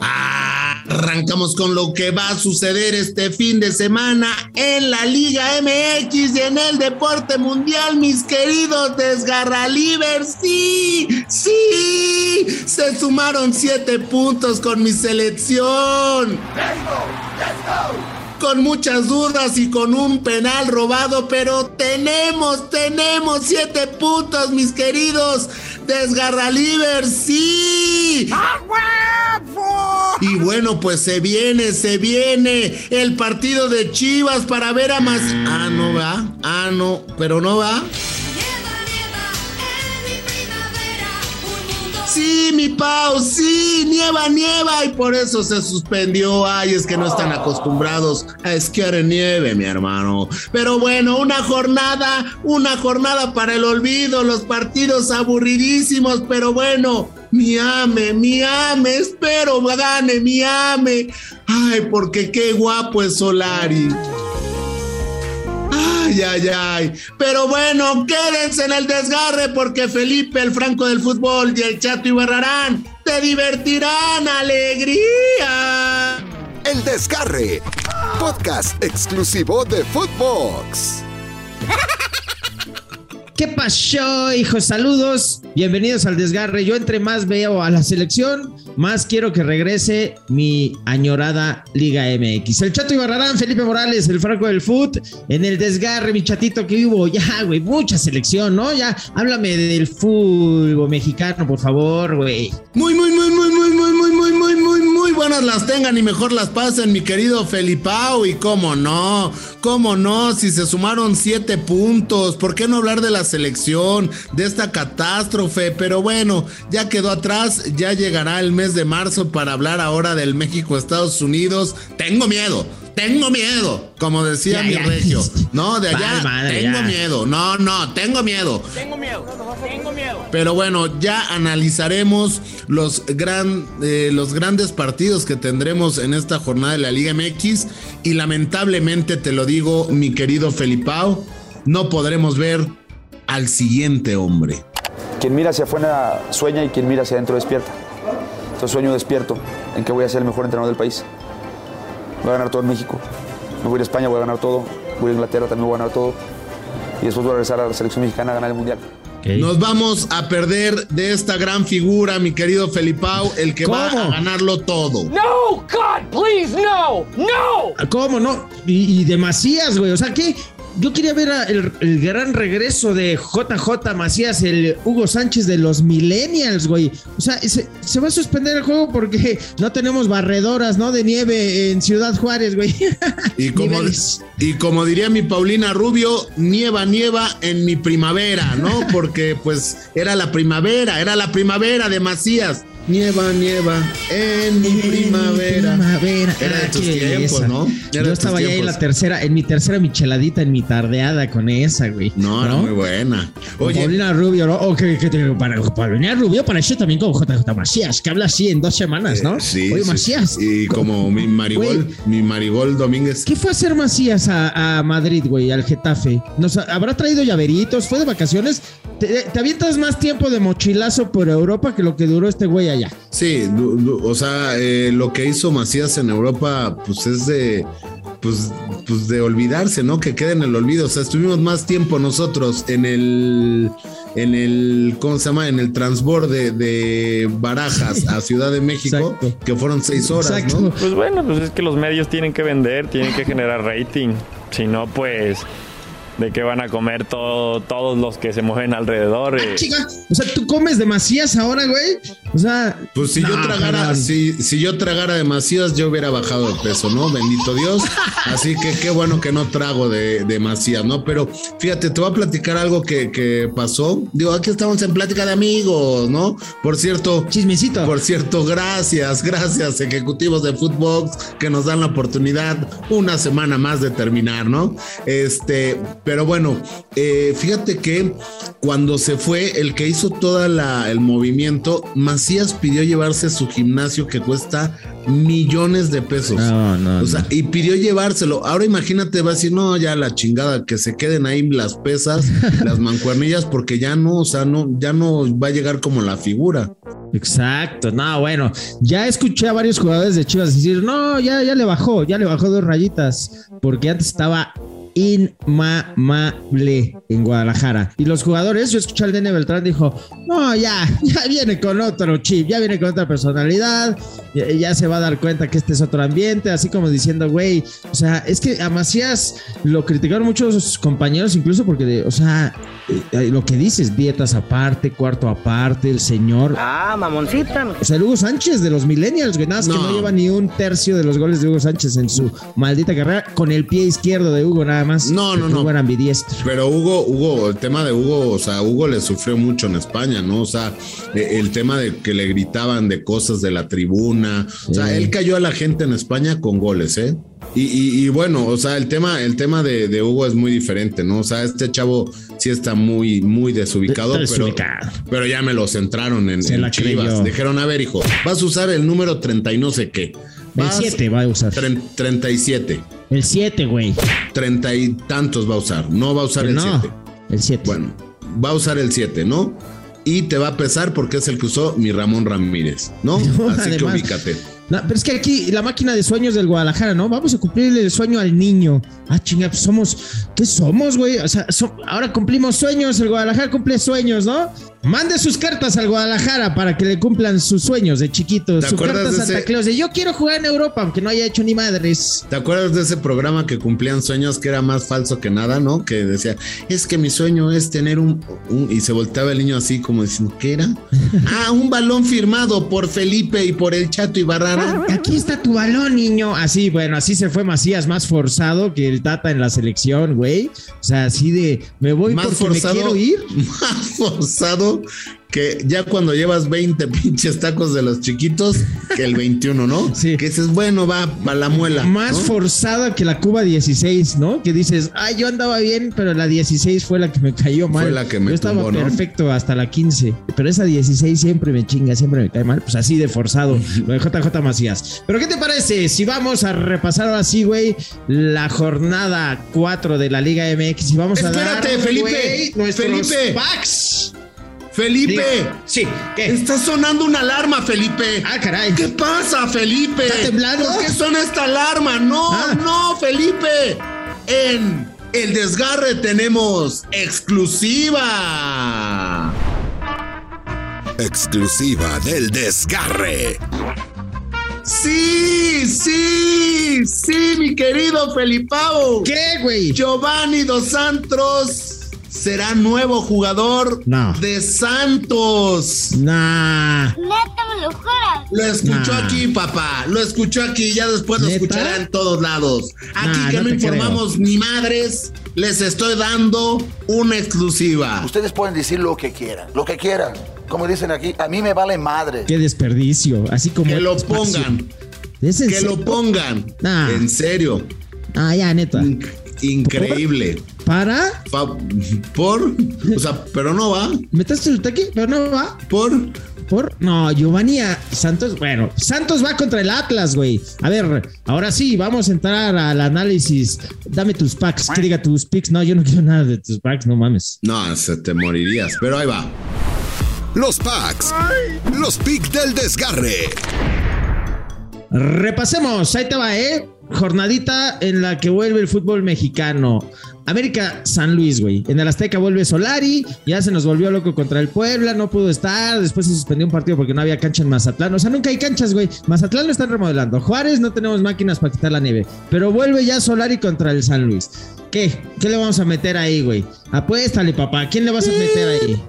Arrancamos con lo que va a suceder este fin de semana en la Liga MX y en el deporte mundial, mis queridos desgarralivers. Sí, sí, se sumaron siete puntos con mi selección. Con muchas dudas y con un penal robado, pero tenemos, tenemos siete puntos, mis queridos desgarralivers. Sí. Y bueno, pues se viene, se viene el partido de Chivas para ver a más. Ah, no va. Ah, no, pero no va. Sí, mi Pau, sí, nieva, nieva y por eso se suspendió. Ay, es que no están acostumbrados a esquiar en nieve, mi hermano. Pero bueno, una jornada, una jornada para el olvido, los partidos aburridísimos, pero bueno, mi ame, mi ame, espero gane, mi ame. Ay, porque qué guapo es Solari. Ay, ay, ay. Pero bueno, quédense en el desgarre porque Felipe, el Franco del fútbol y el Chato Ibarrarán te divertirán. ¡Alegría! El desgarre. Podcast exclusivo de Footbox. ¿Qué pasó, hijos? Saludos. Bienvenidos al desgarre. Yo entre más veo a la selección, más quiero que regrese mi añorada Liga MX. El Chato Ibarrarán, Felipe Morales, el Franco del Foot, en el desgarre, mi chatito que hubo. Ya, güey, mucha selección, ¿no? Ya, háblame del fútbol mexicano, por favor, güey. Muy, muy, muy, muy, muy, muy, muy, muy, muy, muy, buenas las tengan y mejor las pasen, mi querido Felipao. Y cómo no, cómo no, si se sumaron siete puntos, ¿por qué no hablar de la selección, de esta catástrofe? Pero bueno, ya quedó atrás, ya llegará el mes de marzo para hablar ahora del México-Estados Unidos. Tengo miedo. Tengo miedo, como decía Ya, mi ya. regio. No, de allá, Vale, madre, tengo ya. miedo. No, no, tengo miedo. Tengo miedo, tengo miedo. Pero bueno, ya analizaremos los, gran, eh, los grandes partidos que tendremos en esta jornada de la Liga MX y lamentablemente te lo digo, mi querido Felipao, no podremos ver al siguiente hombre. Quien mira hacia afuera sueña y quien mira hacia adentro despierta. Entonces sueño despierto en que voy a ser el mejor entrenador del país. Voy a ganar todo en México. Me voy a ir a España, voy a ganar todo. Voy a Inglaterra, también voy a ganar todo. Y después voy a regresar a la selección mexicana a ganar el Mundial. Nos vamos a perder de esta gran figura, mi querido Felipao, el que va a ganarlo todo. No, God, please, no, no. ¿Cómo no? Y, y de Macías, güey. O sea, que yo quería ver el, el gran regreso de JJ Macías, el Hugo Sánchez de los Millennials, güey. O sea, se, se va a suspender el juego porque no tenemos barredoras, ¿no? De nieve en Ciudad Juárez, güey. Y como, y como diría mi Paulina Rubio, nieva, nieva en mi primavera, ¿no? Porque pues era la primavera, era la primavera de Macías. Nieva, nieva en mi primavera. Primavera. Era de Ah, tus tiempos. ¿no? Era Yo estaba ya en la tercera, en mi tercera micheladita, en mi tardeada con esa, güey. No, era muy buena. Oye, Paulina Rubio, ¿no? O que, que te- para Paulina Rubio apareció también con JJ Macías, que habla así en dos semanas, ¿no? eh, sí, Oye, sí, Macías. Y como mi Marigol, Güey. mi Marigol Domínguez. ¿Qué fue a hacer Macías a, a Madrid, güey, al Getafe? ¿Nos ha- habrá traído llaveritos? ¿Fue de vacaciones? ¿Te, te avientas más tiempo de mochilazo por Europa que lo que duró este güey allá. Sí, du- du- o sea, eh, lo que hizo Macías en Europa, pues es de, pues, pues de olvidarse, ¿no? Que quede en el olvido. O sea, estuvimos más tiempo nosotros en el, en el, ¿cómo se llama? En el transborde de Barajas a Ciudad de México, Exacto. que fueron seis horas, Exacto. ¿no? Pues bueno, pues es que los medios tienen que vender, tienen que generar rating. Si no, pues, ¿de qué van a comer todo, todos los que se mueven alrededor? Eh, Chica, o sea, tú comes de Macías ahora, güey. O sea, Pues si yo tragara, si, si yo tragara de Macías, yo hubiera bajado de peso, ¿no? Bendito Dios. Así que qué bueno que no trago de, de Macías, ¿no? Pero fíjate, te voy a platicar algo que, que pasó. Digo, aquí estamos en plática de amigos, ¿no? Por cierto, Chismecito. por cierto, gracias, gracias, ejecutivos de Footbox, que nos dan la oportunidad una semana más de terminar, ¿no? Este, Pero bueno, eh, fíjate que cuando se fue, el que hizo todo el movimiento, Macías pidió llevarse su gimnasio que cuesta millones de pesos. No, no, o sea, y pidió llevárselo. Ahora imagínate, va a decir, no, ya la chingada, que se queden ahí las pesas, las mancuernillas, porque ya no, o sea, no, ya no va a llegar como la figura. Exacto, no, bueno, ya escuché a varios jugadores de Chivas decir, no, ya, ya le bajó, ya le bajó dos rayitas, porque antes estaba inmamable en Guadalajara. Y los jugadores, yo escuché al Dene Beltrán, dijo, no, ya, ya viene con otro chip, ya viene con otra personalidad, ya, se va a dar cuenta que este es otro ambiente, así como diciendo, güey, o sea, es que a Macías lo criticaron muchos compañeros, incluso porque, o sea, eh, lo que dices, dietas aparte, cuarto aparte, el señor. Ah, mamoncita. O sea, el Hugo Sánchez de los Millennials, güey, nada que no lleva ni un tercio de los goles de Hugo Sánchez en su maldita carrera, con el pie izquierdo de Hugo, nada más. No, no, no. ambidiestro. Pero Hugo, Hugo, el tema de Hugo, o sea, Hugo le sufrió mucho en España, ¿no? O sea, e, el tema de que le gritaban de cosas de la tribuna. O sea, él cayó a la gente en España con goles, ¿eh? Y, bueno, o sea, el tema, el tema de, Hugo es muy diferente, ¿no? O sea, este chavo sí está muy, muy desubicado, pero, pero ya me lo centraron en, en Chivas. Dijeron, a ver, hijo, vas a usar el número 30 y no sé qué. El 7 va a usar. 37. El 7, güey. Treinta y tantos va a usar. No va a usar el 7. el 7. Bueno, va a usar el 7, ¿no? Y te va a pesar porque es el que usó mi Ramón Ramírez, ¿no? Así que ubícate. No, pero es que aquí la máquina de sueños del Guadalajara, ¿no? Vamos a cumplirle el sueño al niño. Ah, chinga, pues somos. ¿Qué somos, güey? O sea, ahora cumplimos sueños, el Guadalajara cumple sueños, ¿no? Mande sus cartas al Guadalajara para que le cumplan sus sueños de chiquitos. Su carta Santa Claus de yo quiero jugar en Europa, aunque no haya hecho ni madres. ¿Te acuerdas de ese programa que cumplían sueños que era más falso que nada, no? Que decía, es que mi sueño es tener un. y se volteaba el niño así como diciendo, ¿qué era? ah, un balón firmado por Felipe y por el Chato y Barrara. Aquí está tu balón, niño. Así, bueno, así se fue Macías, más forzado que el Tata en la selección, güey. O sea, así de, me voy más porque forzado, me quiero ir. Más forzado que ya cuando llevas 20 pinches tacos de los chiquitos, que el 21, ¿no? Sí. Que dices, bueno, va a la muela. Más forzada que la Cuba 16, ¿no? Que dices, ay, yo andaba bien, pero la 16 fue la que me cayó mal. Fue la que me Yo estaba perfecto hasta la 15, pero esa 16 siempre me chinga, siempre me cae mal. Pues así de forzado, lo de JJ Macías. Pero ¿qué te parece si vamos a repasar ahora sí, güey, la jornada 4 de la Liga MX y vamos a dar. Espérate, Felipe. Felipe. Packs. Felipe. Sí, ¿qué? Está sonando una alarma, Felipe. Ah, caray. ¿Qué pasa, Felipe? ¿Está temblando? ¿Por qué suena esta alarma? No, ah. no, Felipe. En el desgarre tenemos exclusiva. Exclusiva del desgarre. Sí, sí, sí, mi querido Felipao. ¿Qué, güey? Giovanni Dos Santos será nuevo jugador de Santos. Nah. lo Lo escuchó aquí, papá. Lo escuchó aquí. Ya después lo escuchará en todos lados. Aquí que no, informamos ni madres, les estoy dando una exclusiva. Ustedes pueden decir lo que quieran. Lo que quieran. Como dicen aquí, a mí me vale madre. Qué desperdicio. Así como. Que lo pongan. Que lo pongan. En serio. Ah, ya, neta. Increíble. ¿Para? por. O sea, pero no va. ¿Metaste el aquí? Pero no va. Por. Por. No, Giovanni Santos. Bueno, Santos va contra el Atlas, güey. A ver, ahora sí, vamos a entrar al análisis. Dame tus packs. Que diga tus picks. No, yo no quiero nada de tus packs, no mames. No, se te morirías. Pero ahí va. Los packs. Los picks del desgarre. Repasemos. Ahí te va, ¿eh? Jornadita en la que vuelve el fútbol mexicano. América San Luis, güey. En el Azteca vuelve Solari, ya se nos volvió loco contra el Puebla, no pudo estar, después se suspendió un partido porque no había cancha en Mazatlán. O sea, nunca hay canchas, güey. Mazatlán lo están remodelando. Juárez no tenemos máquinas para quitar la nieve, pero vuelve ya Solari contra el San Luis. ¿Qué? ¿Qué le vamos a meter ahí, güey? Apuéstale, papá. ¿Quién le vas a meter ahí?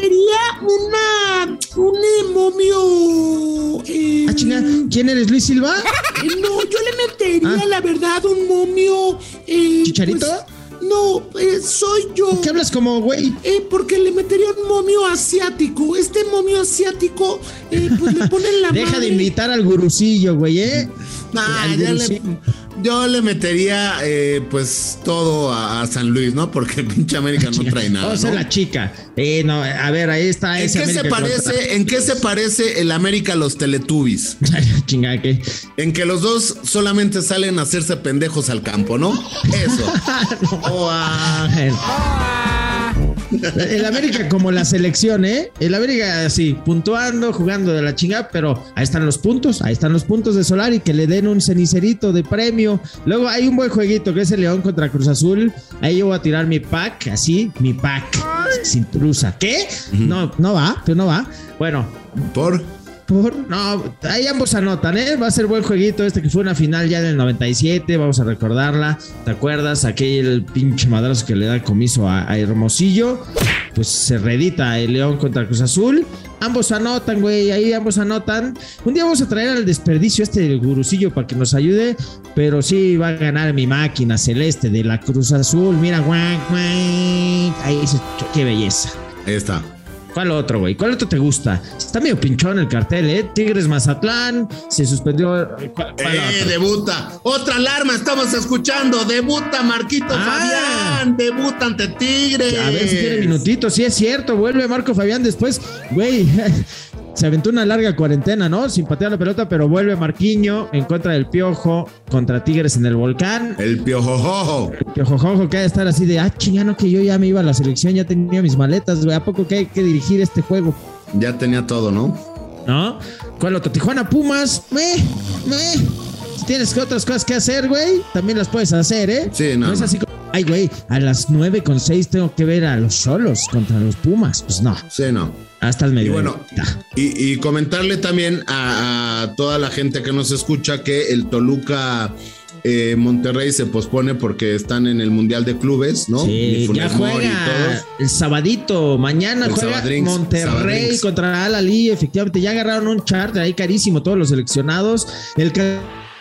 Sería una. un momio. Eh, ah, chinga. ¿Quién eres, Luis Silva? Eh, no, yo le metería, ah. la verdad, un momio. Eh, ¿Chicharito? Pues, no, soy yo. ¿Por qué hablas como güey? porque le metería un momio asiático. Este momio asiático, pues le ponen la Deja de invitar al gurucillo, güey, ¿eh? Ah, ya le Yo le metería eh, pues todo a, a San Luis, ¿no? Porque el pinche América no trae nada. Vamos a ¿no? ser la chica. Eh, no, a ver, ahí está ¿En ese qué, se parece, ¿En qué se parece el América a los Teletubbies? Chinga, ¿qué? En que los dos solamente salen a hacerse pendejos al campo, ¿no? Eso. O a- El América como la selección, ¿eh? El América así, puntuando, jugando de la chingada, pero ahí están los puntos, ahí están los puntos de Solari, que le den un cenicerito de premio. Luego hay un buen jueguito que es el León contra Cruz Azul. Ahí yo voy a tirar mi pack, así, mi pack, sin truza. ¿Qué? No, no va, pero no va. Bueno, por por, no, ahí ambos anotan, ¿eh? Va a ser buen jueguito este que fue una final ya del 97, vamos a recordarla. ¿Te acuerdas? Aquel pinche madrazo que le da el comiso a, a Hermosillo. Pues se redita el León contra Cruz Azul. Ambos anotan, güey, ahí ambos anotan. Un día vamos a traer al desperdicio este del gurusillo para que nos ayude, pero sí va a ganar mi máquina celeste de la Cruz Azul. Mira, guac, guac. Ahí se, qué belleza. Ahí está. ¿Cuál otro, güey? ¿Cuál otro te gusta? Está medio pinchón el cartel, ¿eh? Tigres Mazatlán, se suspendió. ¿Cuál, cuál Eh, otro? debuta. Otra alarma, estamos escuchando. Debuta Marquito Ah. Fabián. Debuta ante Tigres. A ver si tiene minutitos. Sí, es cierto. Vuelve Marco Fabián después. Güey, se aventó una larga cuarentena, ¿no? Sin patear la pelota, pero vuelve Marquiño en contra del Piojo contra Tigres en el volcán. El piojojojo. Piojojojo que ha de estar así de, ah, chingano, que yo ya me iba a la selección, ya tenía mis maletas, güey. ¿A poco que hay que dirigir este juego? Ya tenía todo, ¿no? ¿No? ¿Cuál otro? Tijuana Pumas. Me, me. Si tienes otras cosas que hacer, güey, también las puedes hacer, ¿eh? Sí, no, es no. así como, ay, güey, a las 9 con 6 tengo que ver a los solos contra los Pumas. Pues no, Sí, no. hasta el Y medio. bueno, y, y comentarle también a, a toda la gente que nos escucha que el Toluca eh, Monterrey se pospone porque están en el Mundial de Clubes, ¿no? Sí, ya y juega el sabadito. Mañana El juega Sabadrinks, Monterrey Sabadrinks. contra Al Ali. Efectivamente, ya agarraron un charter ahí carísimo todos los seleccionados. El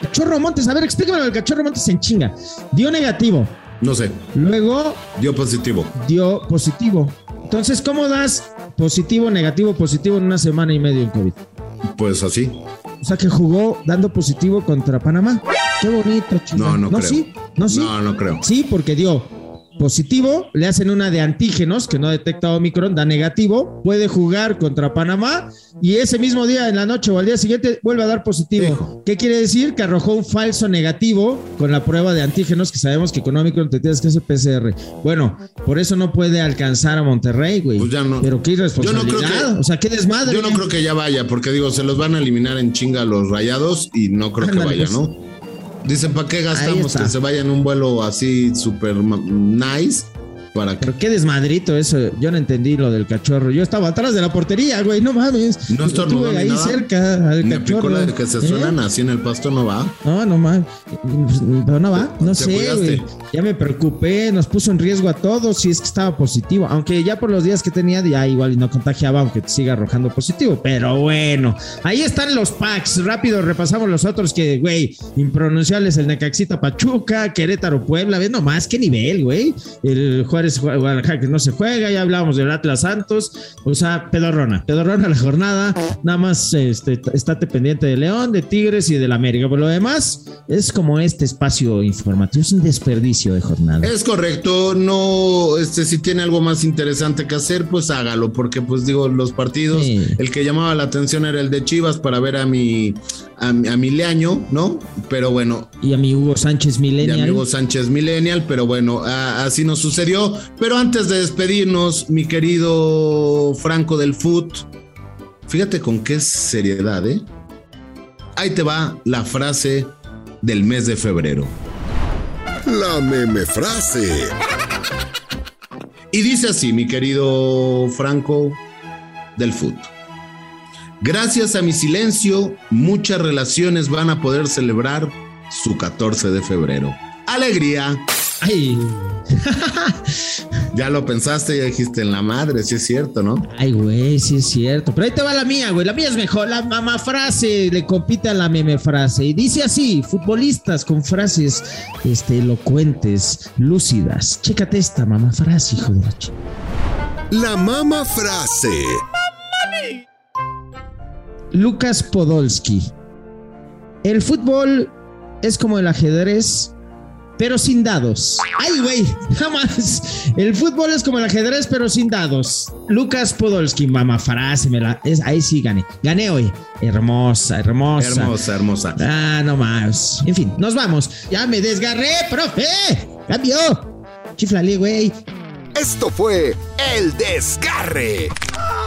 cachorro Montes, a ver, explícame el cachorro Montes en chinga. Dio negativo. No sé, Luego dio positivo. dio positivo. Entonces, ¿cómo das positivo, negativo, positivo en una semana y medio en COVID? Pues así. O sea, que jugó dando positivo contra Panamá. Qué bonito, chico. No, no, creo. sí, no, sí. No, no creo. Sí, porque dio positivo, le hacen una de antígenos que no detecta Omicron, da negativo, puede jugar contra Panamá y ese mismo día en la noche o al día siguiente vuelve a dar positivo. Hijo. ¿Qué quiere decir? Que arrojó un falso negativo con la prueba de antígenos que sabemos que con Omicron te tienes que hacer PCR. Bueno, por eso no puede alcanzar a Monterrey, güey. Pues ya no. Pero qué Yo no irresponsabilidad. creo que- o sea, qué desmadre. Yo no creo que ya vaya, porque digo, se los van a eliminar en chinga los rayados y no creo que vaya, pues. ¿no? Dicen, ¿para qué gastamos que se vaya en un vuelo así súper nice? ¿Para qué? Pero qué desmadrito eso. Yo no entendí lo del cachorro. Yo estaba atrás de la portería, güey. No mames. No estornudó ahí nada. cerca al Me cachorro. la de que se ¿Eh? suenan así en el pasto, no va. No, no mames. Pero no va. No sé, güey. Ya me preocupé. Nos puso en riesgo a todos si es que estaba positivo. Aunque ya por los días que tenía, ya igual y no contagiaba, aunque te siga arrojando positivo. Pero bueno, ahí están los packs. Rápido repasamos los otros que, güey, impronunciables. El Necaxita Pachuca, Querétaro Puebla. Ves nomás qué nivel, güey. El Juárez Guadalajara que no se juega. Ya hablábamos del Atlas Santos. O sea, pedorrona. Pedorrona la jornada. Nada más este, estate pendiente de León, de Tigres y del América. Por lo demás, es como este espacio informativo. Es un desperdicio de jornada. Es correcto, no, este, si tiene algo más interesante que hacer, pues hágalo, porque pues digo, los partidos, Sí. el que llamaba la atención era el de Chivas para ver a mi, a, mi- a mi Leaño, ¿no? Pero bueno, Y a mi Hugo Sánchez y Millennial. amigo Sánchez Millennial, pero bueno, a- así nos sucedió. Pero antes de despedirnos, mi querido Franco del Foot, fíjate con qué seriedad, ¿eh? Ahí te va la frase del mes de febrero. La meme frase. Y dice así, mi querido Franco del Foot. Gracias a mi silencio, muchas relaciones van a poder celebrar su 14 de febrero. Alegría. Ay, Ya lo pensaste, ya dijiste en la madre, sí es cierto, ¿no? ay, güey, sí es cierto. Pero ahí te va la mía, güey. La mía es mejor. La mamá frase le compite a la meme frase. Y dice así: futbolistas con frases este, elocuentes, lúcidas. Chécate esta mamá frase, hijo de la. La mama frase. Lucas Podolski. El fútbol es como el ajedrez, pero sin dados. Ay, güey, jamás. El fútbol es como el ajedrez, pero sin dados. Lucas Podolski, mamá, frase, me la, es, ahí sí gané. Gané hoy. Hermosa, hermosa. Hermosa, hermosa. Ah, no más. En fin, nos vamos. Ya me desgarré, profe. Cambio. Chiflale, güey. Esto fue El Desgarre.